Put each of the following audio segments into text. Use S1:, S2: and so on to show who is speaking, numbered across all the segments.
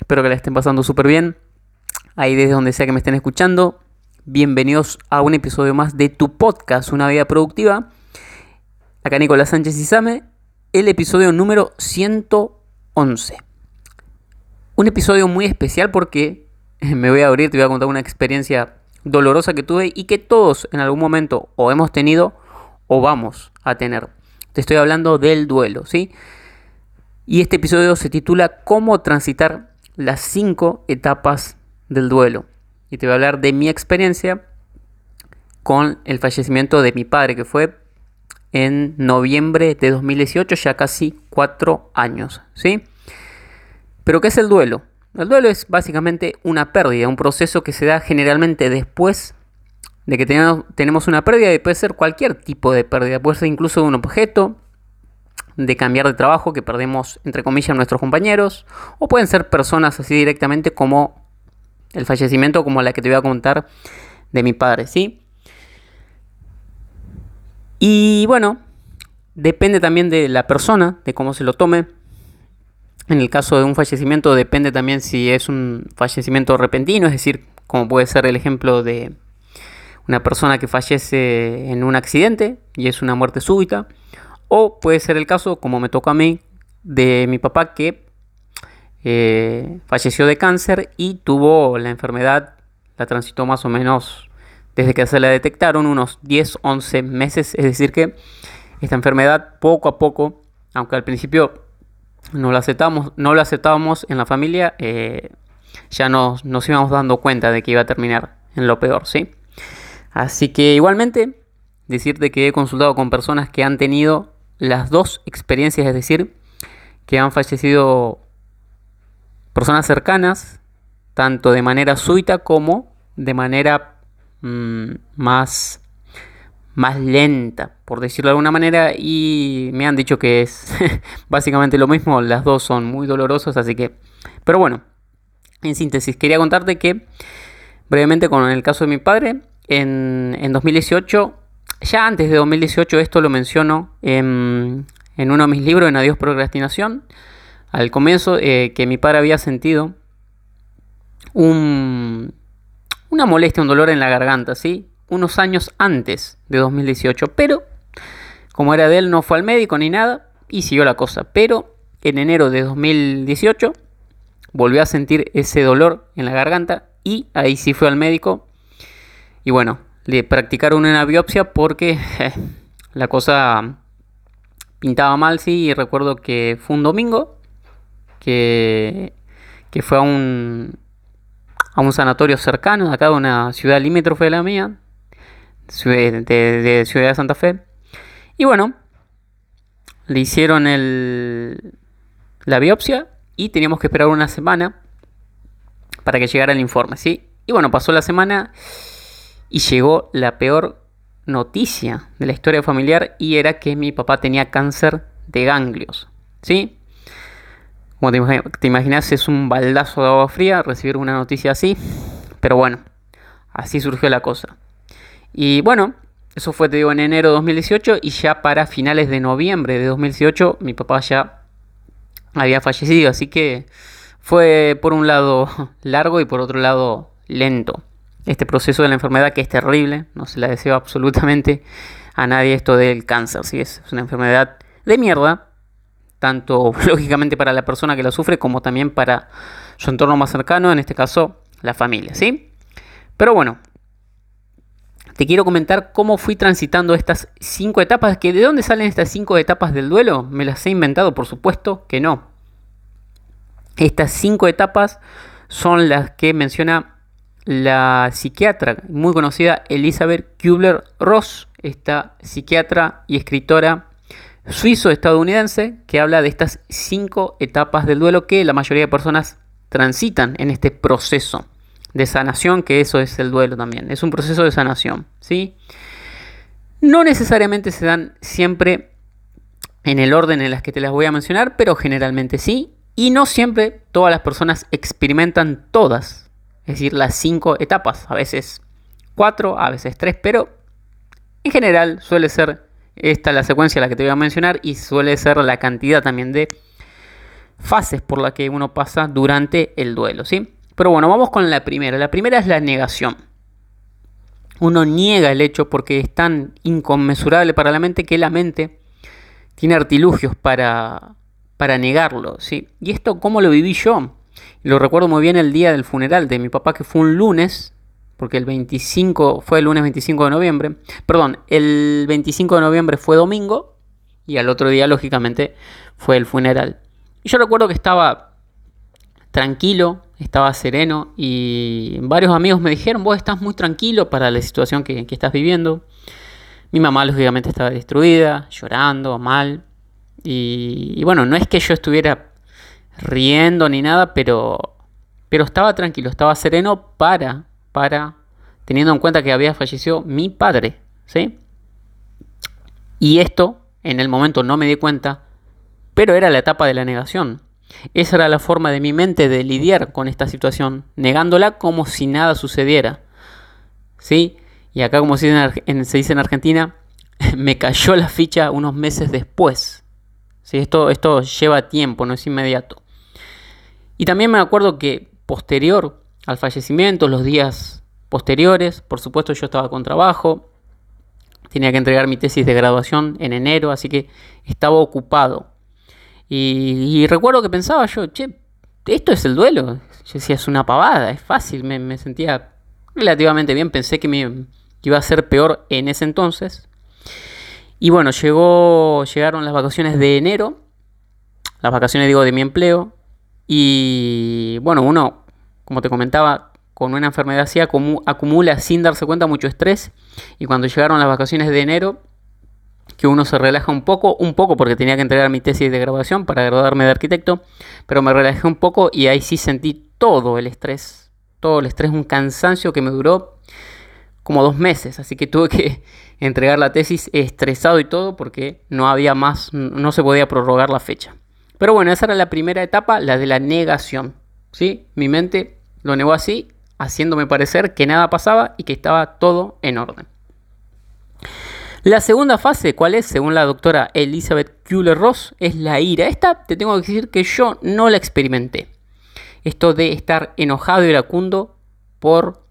S1: Espero que la estén pasando súper bien. Ahí desde donde sea que me estén escuchando. Bienvenidos a un episodio más de tu podcast, Una Vida Productiva. Acá Nicolás Sánchez y Same, el episodio número 111. Un episodio muy especial porque me voy a abrir, te voy a contar una experiencia dolorosa que tuve y que todos en algún momento o hemos tenido o vamos a tener. Te estoy hablando del duelo, ¿sí? Y este episodio se titula Cómo transitar las cinco etapas del duelo. Y te voy a hablar de mi experiencia con el fallecimiento de mi padre, que fue en noviembre de 2018, ya casi cuatro años. ¿sí? Pero ¿qué es el duelo? El duelo es básicamente una pérdida, un proceso que se da generalmente después de que tenemos una pérdida y puede ser cualquier tipo de pérdida, puede ser incluso un objeto, de cambiar de trabajo que perdemos, entre comillas, nuestros compañeros, o pueden ser personas así directamente como el fallecimiento, como la que te voy a contar de mi padre, ¿sí? Y bueno, depende también de la persona, de cómo se lo tome. En el caso de un fallecimiento depende también si es un fallecimiento repentino, es decir, como puede ser el ejemplo de una persona que fallece en un accidente y es una muerte súbita o puede ser el caso, como me tocó a mí, de mi papá que eh, falleció de cáncer y tuvo la enfermedad, la transitó más o menos desde que se la detectaron, unos 10, 11 meses. Es decir, que esta enfermedad poco a poco, aunque al principio no la aceptamos, no la aceptábamos en la familia, eh, ya nos, nos íbamos dando cuenta de que iba a terminar en lo peor, ¿sí? Así que igualmente, decirte que he consultado con personas que han tenido las dos experiencias, es decir, que han fallecido personas cercanas, tanto de manera súbita como de manera mm, más, más lenta, por decirlo de alguna manera, y me han dicho que es básicamente lo mismo, las dos son muy dolorosas, así que, pero bueno, en síntesis, quería contarte que brevemente con el caso de mi padre, en, en 2018 ya antes de 2018 esto lo menciono en, uno de mis libros, en Adiós Procrastinación, al comienzo, eh, que mi padre había sentido un, una molestia, un dolor en la garganta, ¿sí? Unos años antes de 2018, pero como era de él no fue al médico ni nada y siguió la cosa, pero en enero de 2018 volvió a sentir ese dolor en la garganta y ahí sí fue al médico y bueno, le practicaron una biopsia porque la cosa pintaba mal, sí, y recuerdo que fue un domingo que, que fue a un, a un sanatorio cercano, acá de una ciudad limítrofe de la mía, de, Ciudad de Santa Fe. Y bueno, le hicieron el, la biopsia y teníamos que esperar una semana para que llegara el informe, ¿sí? Y bueno, pasó la semana y llegó la peor noticia de la historia familiar y era que mi papá tenía cáncer de ganglios. ¿Sí? Como te, imaginas, es un baldazo de agua fría recibir una noticia así. Pero bueno, así surgió la cosa. Y bueno, eso fue, te digo, en enero de 2018 y ya para finales de noviembre de 2018 mi papá ya había fallecido. Así que fue por un lado largo y por otro lado lento este proceso de la enfermedad que es terrible, no se la deseo absolutamente a nadie esto del cáncer, ¿sí? es, una enfermedad de mierda, tanto lógicamente para la persona que la sufre como también para su entorno más cercano, en este caso la familia, ¿sí? Pero bueno, te quiero comentar cómo fui transitando estas cinco etapas, que de dónde salen estas cinco etapas del duelo, me las he inventado, por supuesto que no. Estas cinco etapas son las que menciona la psiquiatra muy conocida Elizabeth Kubler-Ross, esta psiquiatra y escritora suizo-estadounidense, que habla de estas cinco etapas del duelo que la mayoría de personas transitan en este proceso de sanación, que eso es el duelo también. Es un proceso de sanación, ¿sí? No necesariamente se dan siempre en el orden en las que te las voy a mencionar, pero generalmente sí. Y no siempre todas las personas experimentan todas, es decir, las cinco etapas. A veces cuatro, a veces tres, pero en general suele ser esta la secuencia la que te voy a mencionar y suele ser la cantidad también de fases por las que uno pasa durante el duelo, ¿sí? Pero bueno, vamos con la primera. La primera es la negación. Uno niega el hecho porque es tan inconmensurable para la mente que la mente tiene artilugios para, para negarlo, ¿sí? Y esto, ¿cómo lo viví yo? Lo recuerdo muy bien el día del funeral de mi papá, que fue un lunes, porque el 25 fue el lunes 25 de noviembre. Perdón, el 25 de noviembre fue domingo y al otro día, lógicamente, fue el funeral. Y yo recuerdo que estaba tranquilo, estaba sereno y varios amigos me dijeron, vos estás muy tranquilo para la situación que, estás viviendo. Mi mamá lógicamente estaba destruida, llorando, mal. Y, bueno, no es que yo estuviera riendo ni nada, pero, pero estaba tranquilo, estaba sereno para, para, teniendo en cuenta que había fallecido mi padre, ¿sí? Y esto, en el momento no me di cuenta, pero era la etapa de la negación. Esa era la forma de mi mente de lidiar con esta situación, negándola como si nada sucediera. ¿Sí? Y acá, como se dice en, Argentina, me cayó la ficha unos meses después. ¿Sí? Esto, esto lleva tiempo, no es inmediato. Y también me acuerdo que posterior al fallecimiento, los días posteriores, por supuesto yo estaba con trabajo, tenía que entregar mi tesis de graduación en enero, así que estaba ocupado. Y, recuerdo que pensaba yo, che, esto es el duelo. Yo decía, es una pavada, es fácil, me, sentía relativamente bien, pensé que, me, iba a ser peor en ese entonces. Y bueno, llegó, llegaron las vacaciones de enero, las vacaciones digo de mi empleo, y bueno, uno, como te comentaba, con una enfermedad así acumula sin darse cuenta mucho estrés, y cuando llegaron las vacaciones de enero, que uno se relaja un poco, un poco porque tenía que entregar mi tesis de graduación para graduarme de arquitecto, pero me relajé un poco y ahí sí sentí todo el estrés, todo el estrés, un cansancio que me duró como dos meses, así que tuve que entregar la tesis estresado y todo porque no había más, no se podía prorrogar la fecha. Pero bueno, esa era la primera etapa, la de la negación, ¿sí? Mi mente lo negó así, haciéndome parecer que nada pasaba y que estaba todo en orden. La segunda fase, ¿cuál es? Según la doctora Elizabeth Kühler-Ross, es la ira. Esta te tengo que decir que yo no la experimenté. Esto de estar enojado y iracundo por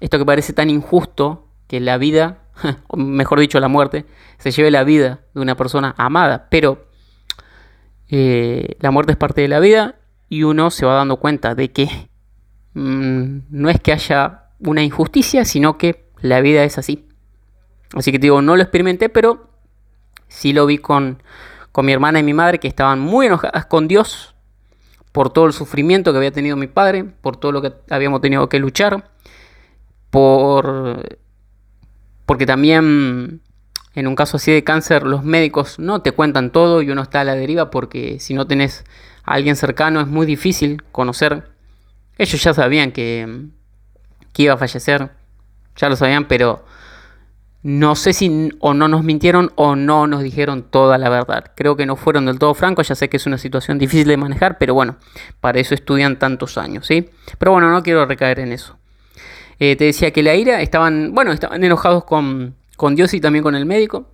S1: esto que parece tan injusto que la vida, o mejor dicho, la muerte, se lleve la vida de una persona amada. Pero eh, la muerte es parte de la vida y uno se va dando cuenta de que mm, no es que haya una injusticia, sino que la vida es así. Así que te digo, no lo experimenté, pero sí lo vi con, mi hermana y mi madre que estaban muy enojadas con Dios por todo el sufrimiento que había tenido mi padre, por todo lo que habíamos tenido que luchar, por porque también en un caso así de cáncer los médicos no te cuentan todo y uno está a la deriva porque si no tenés a alguien cercano es muy difícil conocer. Ellos ya sabían que, iba a fallecer, ya lo sabían, pero no sé si o no nos mintieron o no nos dijeron toda la verdad. Creo que no fueron del todo francos, ya sé que es una situación difícil de manejar, pero bueno, para eso estudian tantos años, ¿sí? Pero bueno, no quiero recaer en eso. Eh, te decía que la ira estaban, bueno, estaban enojados con, con Dios y también con el médico,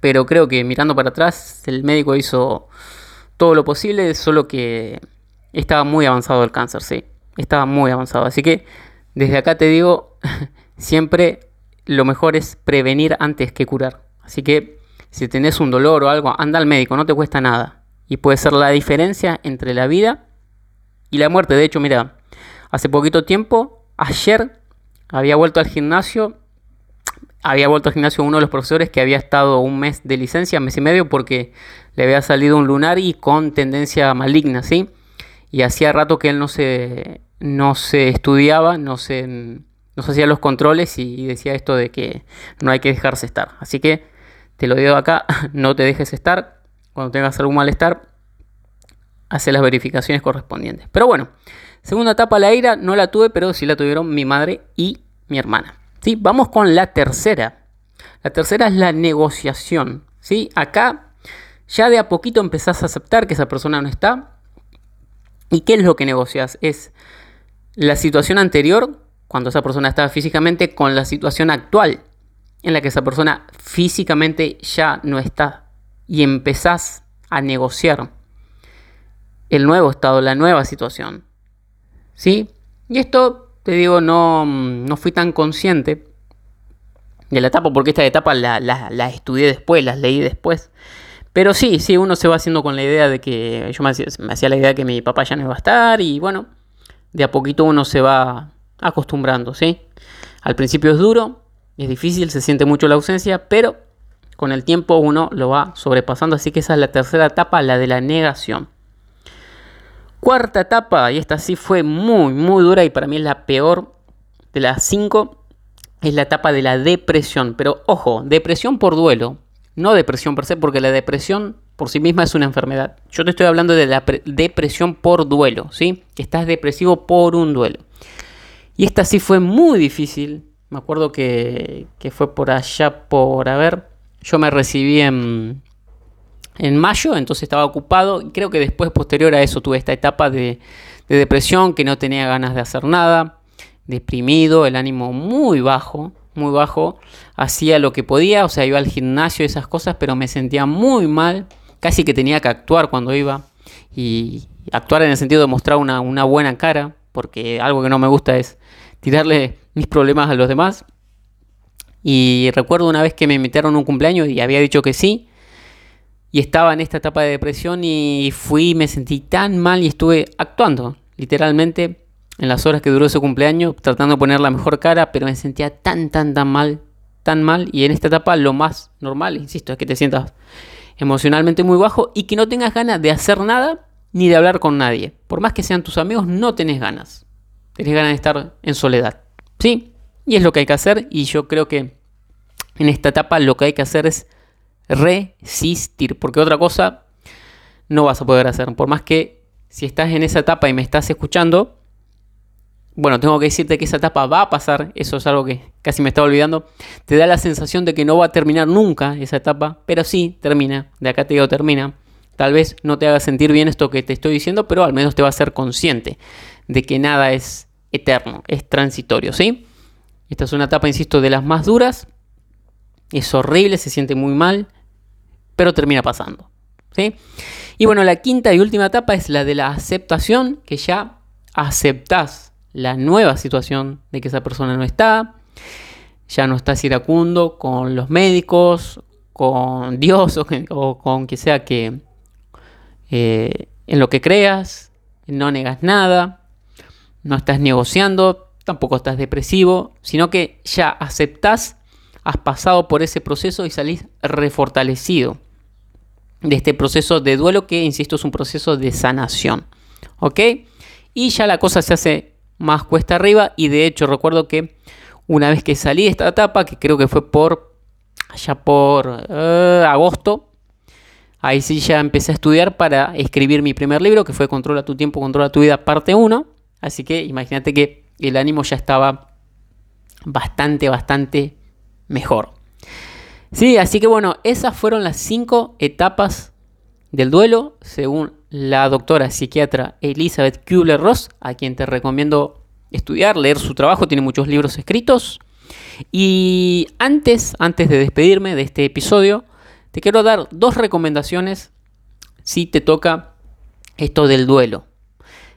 S1: pero creo que mirando para atrás el médico hizo todo lo posible, solo que estaba muy avanzado el cáncer, sí, estaba muy avanzado. Así que desde acá te digo, siempre lo mejor es prevenir antes que curar. Así que si tenés un dolor o algo, anda al médico, no te cuesta nada. Y puede ser la diferencia entre la vida y la muerte. De hecho, mira, hace poquito tiempo, ayer había vuelto al gimnasio. Había vuelto al gimnasio uno de los profesores que había estado un mes de licencia, mes y medio, porque le había salido un lunar y con tendencia maligna, ¿sí? Y hacía rato que él no se, no se estudiaba, no se nos hacía los controles y decía esto de que no hay que dejarse estar. Así que te lo digo acá, no te dejes estar. Cuando tengas algún malestar, hacer las verificaciones correspondientes. Pero bueno, segunda etapa, la ira, no la tuve, pero sí la tuvieron mi madre y mi hermana. ¿Sí? Vamos con la tercera. La tercera es la negociación. ¿sí? Acá ya de a poquito empezás a aceptar que esa persona no está. ¿Y qué es lo que negocias? Es la situación anterior, cuando esa persona estaba físicamente, con la situación actual, en la que esa persona físicamente ya no está. Y empezás a negociar el nuevo estado, la nueva situación. ¿Sí? Y esto, te digo, no, no fui tan consciente de la etapa, porque esta etapa la, la, estudié después, las leí después. Pero sí, sí, uno se va haciendo con la idea de que yo me hacía, me hacía, la idea de que mi papá ya no iba a estar y bueno, de a poquito uno se va acostumbrando, ¿sí? Al principio es duro, es difícil, se siente mucho la ausencia, pero con el tiempo uno lo va sobrepasando, así que esa es la tercera etapa, la de la negación. Cuarta etapa, y esta sí fue muy, muy dura y para mí es la peor de las cinco, es la etapa de la depresión. Pero ojo, depresión por duelo, no depresión per se, porque la depresión por sí misma es una enfermedad. Yo te estoy hablando de la depresión por duelo, ¿sí? Que estás depresivo por un duelo. Y esta sí fue muy difícil. Me acuerdo que, fue por allá por, a ver, yo me recibí en, en mayo, entonces estaba ocupado. Creo que después, posterior a eso, tuve esta etapa de, de depresión, que no tenía ganas de hacer nada, deprimido, el ánimo muy bajo muy bajo, hacía lo que podía, o sea, iba al gimnasio y esas cosas, pero me sentía muy mal, casi que tenía que actuar cuando iba, y actuar en el sentido de mostrar una, buena cara, porque algo que no me gusta es tirarle mis problemas a los demás. Y recuerdo una vez que me invitaron a un cumpleaños y había dicho que sí, y estaba en esta etapa de depresión y fui, me sentí tan mal y estuve actuando, literalmente en las horas que duró ese cumpleaños, tratando de poner la mejor cara, pero me sentía tan, tan, tan mal, tan mal. Y en esta etapa lo más normal, insisto, es que te sientas emocionalmente muy bajo y que no tengas ganas de hacer nada ni de hablar con nadie. Por más que sean tus amigos, no tenés ganas. Tenés ganas de estar en soledad. ¿Sí? Y es lo que hay que hacer y yo creo que en esta etapa lo que hay que hacer es resistir, porque otra cosa no vas a poder hacer. Por más que si estás en esa etapa y me estás escuchando, bueno, tengo que decirte que esa etapa va a pasar, eso es algo que casi me estaba olvidando, te da la sensación de que no va a terminar nunca esa etapa, pero sí termina, de acá te digo termina. Tal vez no te haga sentir bien esto que te estoy diciendo, pero al menos te va a ser consciente de que nada es eterno, es transitorio, ¿sí? Esta es una etapa, insisto, de las más duras, es horrible, se siente muy mal, pero termina pasando, ¿sí? Y bueno, la quinta y última etapa es la de la aceptación, que ya aceptás la nueva situación de que esa persona no está, ya no estás iracundo con los médicos, con Dios o, con quien sea que eh, en lo que creas, no negas nada, no estás negociando, tampoco estás depresivo, sino que ya aceptás, has pasado por ese proceso y salís refortalecido de este proceso de duelo que, insisto, es un proceso de sanación. ¿Ok? Y ya la cosa se hace más cuesta arriba y de hecho recuerdo que una vez que salí de esta etapa, que creo que fue por allá por eh, agosto, ahí sí ya empecé a estudiar para escribir mi primer libro, que fue Controla tu tiempo, controla tu vida, parte 1. Así que imagínate que el ánimo ya estaba bastante, bastante mejor. Sí, así que bueno, esas fueron las cinco etapas del duelo, según la doctora psiquiatra Elizabeth Kubler-Ross, a quien te recomiendo estudiar, leer su trabajo, tiene muchos libros escritos. Y antes, antes de despedirme de este episodio, te quiero dar dos recomendaciones si te toca esto del duelo.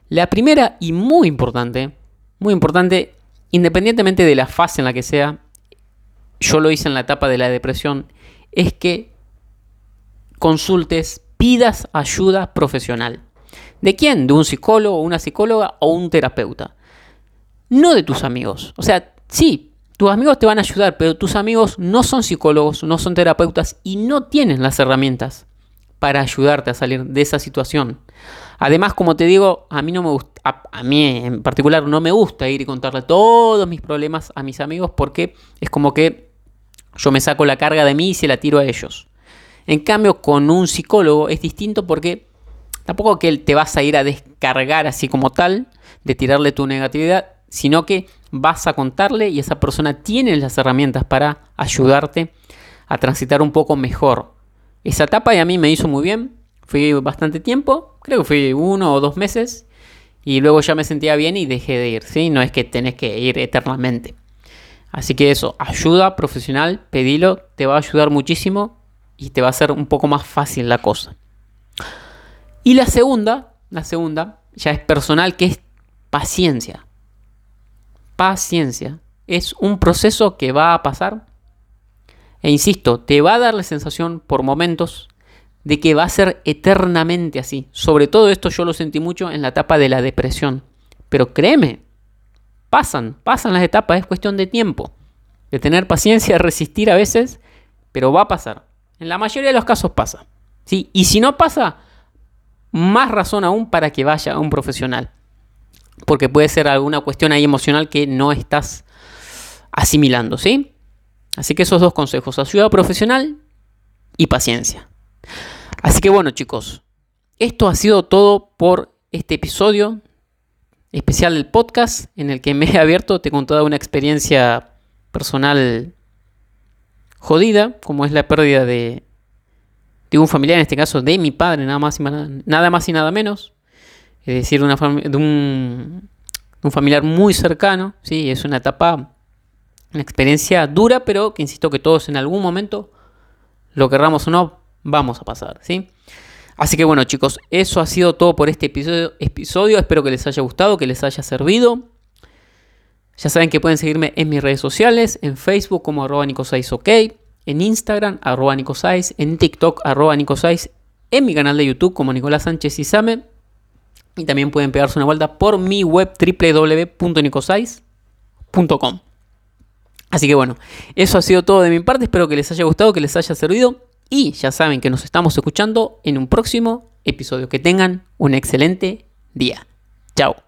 S1: La primera y muy importante, muy importante, independientemente de la fase en la que sea, yo lo hice en la etapa de la depresión, es que consultes pidas ayuda profesional. ¿De quién? ¿De un psicólogo, una psicóloga o un terapeuta? No de tus amigos. O sea, sí, tus amigos te van a ayudar, pero tus amigos no son psicólogos, no son terapeutas y no tienen las herramientas para ayudarte a salir de esa situación. Además, como te digo, a mí no me gusta, a, mí en particular no me gusta ir y contarle todos mis problemas a mis amigos porque es como que yo me saco la carga de mí y se la tiro a ellos. En cambio, con un psicólogo es distinto porque Tampoco que te vas a ir a descargar así como tal, de tirarle tu negatividad, sino que vas a contarle y esa persona tiene las herramientas para ayudarte a transitar un poco mejor. Esa etapa y a mí me hizo muy bien. Fui bastante tiempo, creo que fui uno o dos meses. Y luego ya me sentía bien y dejé de ir. ¿sí? No es que tenés que ir eternamente. Así que eso, ayuda profesional, pedilo, te va a ayudar muchísimo y te va a hacer un poco más fácil la cosa. Y la segunda, la segunda, ya es personal, que es paciencia. Paciencia. Es un proceso que va a pasar. E insisto, te va a dar la sensación por momentos de que va a ser eternamente así. Sobre todo esto yo lo sentí mucho en la etapa de la depresión. Pero créeme, pasan, pasan las etapas, es cuestión de tiempo. De tener paciencia, resistir a veces, pero va a pasar. En la mayoría de los casos pasa. ¿sí? Y si no pasa, más razón aún para que vaya a un profesional. Porque puede ser alguna cuestión ahí emocional que no estás asimilando, ¿sí? Así que esos dos consejos, ayuda profesional y paciencia. Así que bueno chicos, esto ha sido todo por este episodio especial del podcast en el que me he abierto, te he contado una experiencia personal jodida, como es la pérdida de, de un familiar, en este caso de mi padre, nada más y, nada, más y nada menos. Es decir, una de un, un, familiar muy cercano. ¿sí? Es una etapa, una experiencia dura, pero que insisto que todos en algún momento, lo querramos o no, vamos a pasar. ¿sí? Así que bueno chicos, eso ha sido todo por este episodio. Espero que les haya gustado, que les haya servido. Ya saben que pueden seguirme en mis redes sociales, en Facebook como arroba ok en Instagram, arroba Nicosais, en TikTok, arroba Nicosais, en mi canal de YouTube como Nicolás Sánchez Isame. Y también pueden pegarse una vuelta por mi web www.nicosais.com. Así que bueno, eso ha sido todo de mi parte. Espero que les haya gustado, que les haya servido. Y ya saben que nos estamos escuchando en un próximo episodio. Que tengan un excelente día. Chao.